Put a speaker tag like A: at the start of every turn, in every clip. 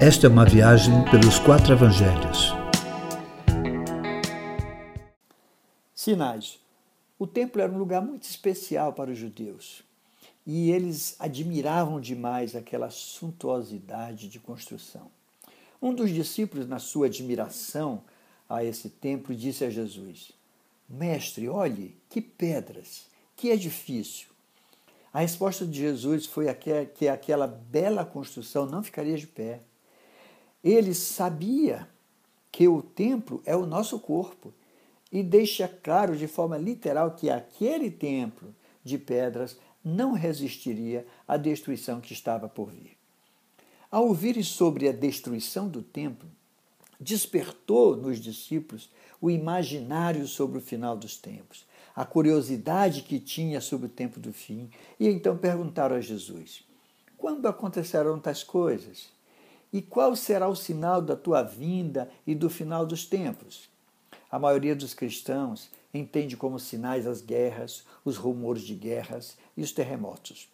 A: Esta é uma viagem pelos quatro evangelhos.
B: Sinais. O templo era um lugar muito especial para os judeus e eles admiravam demais aquela suntuosidade de construção. Um dos discípulos, na sua admiração a esse templo, disse a Jesus: Mestre, olhe, que pedras, que edifício. A resposta de Jesus foi que aquela bela construção não ficaria de pé. Ele sabia que o templo é o nosso corpo e deixa claro de forma literal que aquele templo de pedras não resistiria à destruição que estava por vir. Ao ouvirem sobre a destruição do templo, despertou nos discípulos o imaginário sobre o final dos tempos, a curiosidade que tinha sobre o tempo do fim, e então perguntaram a Jesus: Quando acontecerão tais coisas? E qual será o sinal da tua vinda e do final dos tempos? A maioria dos cristãos entende como sinais as guerras, os rumores de guerras e os terremotos.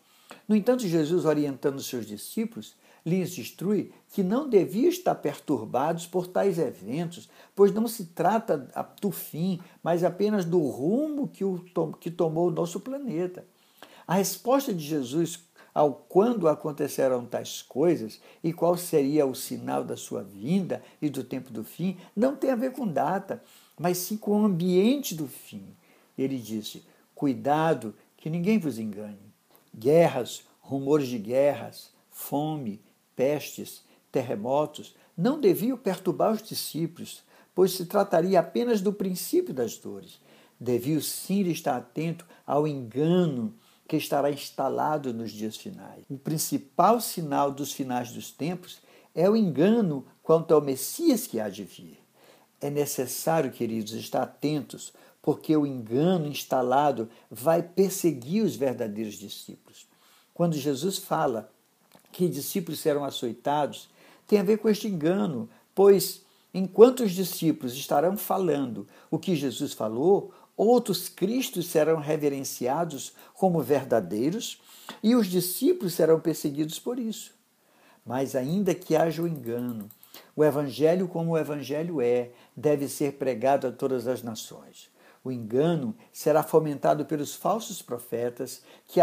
B: No entanto, Jesus, orientando seus discípulos, lhes instrui que não deviam estar perturbados por tais eventos, pois não se trata do fim, mas apenas do rumo que, o, que tomou o nosso planeta. A resposta de Jesus ao quando acontecerão tais coisas e qual seria o sinal da sua vinda e do tempo do fim, não tem a ver com data, mas sim com o ambiente do fim. Ele disse: Cuidado que ninguém vos engane. Guerras, rumores de guerras, fome, pestes, terremotos não deviam perturbar os discípulos, pois se trataria apenas do princípio das dores. Deviam sim estar atento ao engano que estará instalado nos dias finais. O principal sinal dos finais dos tempos é o engano quanto ao Messias que há de vir. É necessário, queridos, estar atentos, porque o engano instalado vai perseguir os verdadeiros discípulos. Quando Jesus fala que discípulos serão açoitados tem a ver com este engano, pois enquanto os discípulos estarão falando o que Jesus falou, outros cristos serão reverenciados como verdadeiros e os discípulos serão perseguidos por isso. Mas ainda que haja o engano, o evangelho como o evangelho é, deve ser pregado a todas as nações. O engano será fomentado pelos falsos profetas que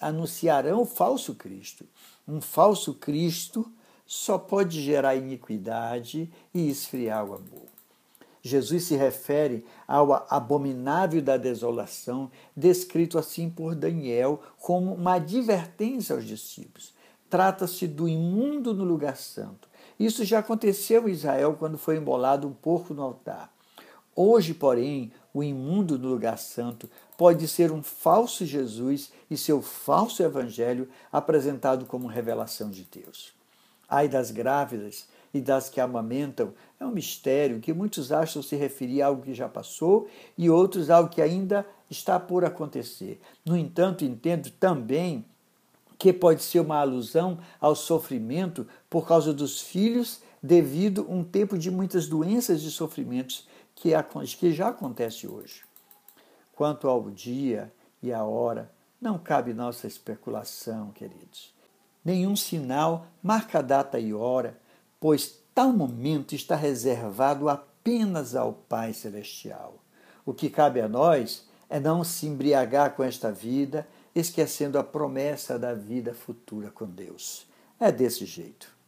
B: anunciarão o falso Cristo. Um falso Cristo só pode gerar iniquidade e esfriar o amor. Jesus se refere ao abominável da desolação, descrito assim por Daniel como uma advertência aos discípulos. Trata-se do imundo no lugar santo. Isso já aconteceu em Israel quando foi embolado um porco no altar. Hoje, porém, o imundo no lugar santo pode ser um falso Jesus e seu falso evangelho apresentado como revelação de Deus. Ai das grávidas e das que amamentam é um mistério que muitos acham se referir a algo que já passou e outros algo que ainda está por acontecer. No entanto, entendo também que pode ser uma alusão ao sofrimento por causa dos filhos devido a um tempo de muitas doenças e sofrimentos que, que já acontece hoje. Quanto ao dia e a hora, não cabe nossa especulação, queridos. Nenhum sinal marca data e hora, pois tal momento está reservado apenas ao Pai Celestial. O que cabe a nós é não se embriagar com esta vida, esquecendo a promessa da vida futura com Deus. É desse jeito.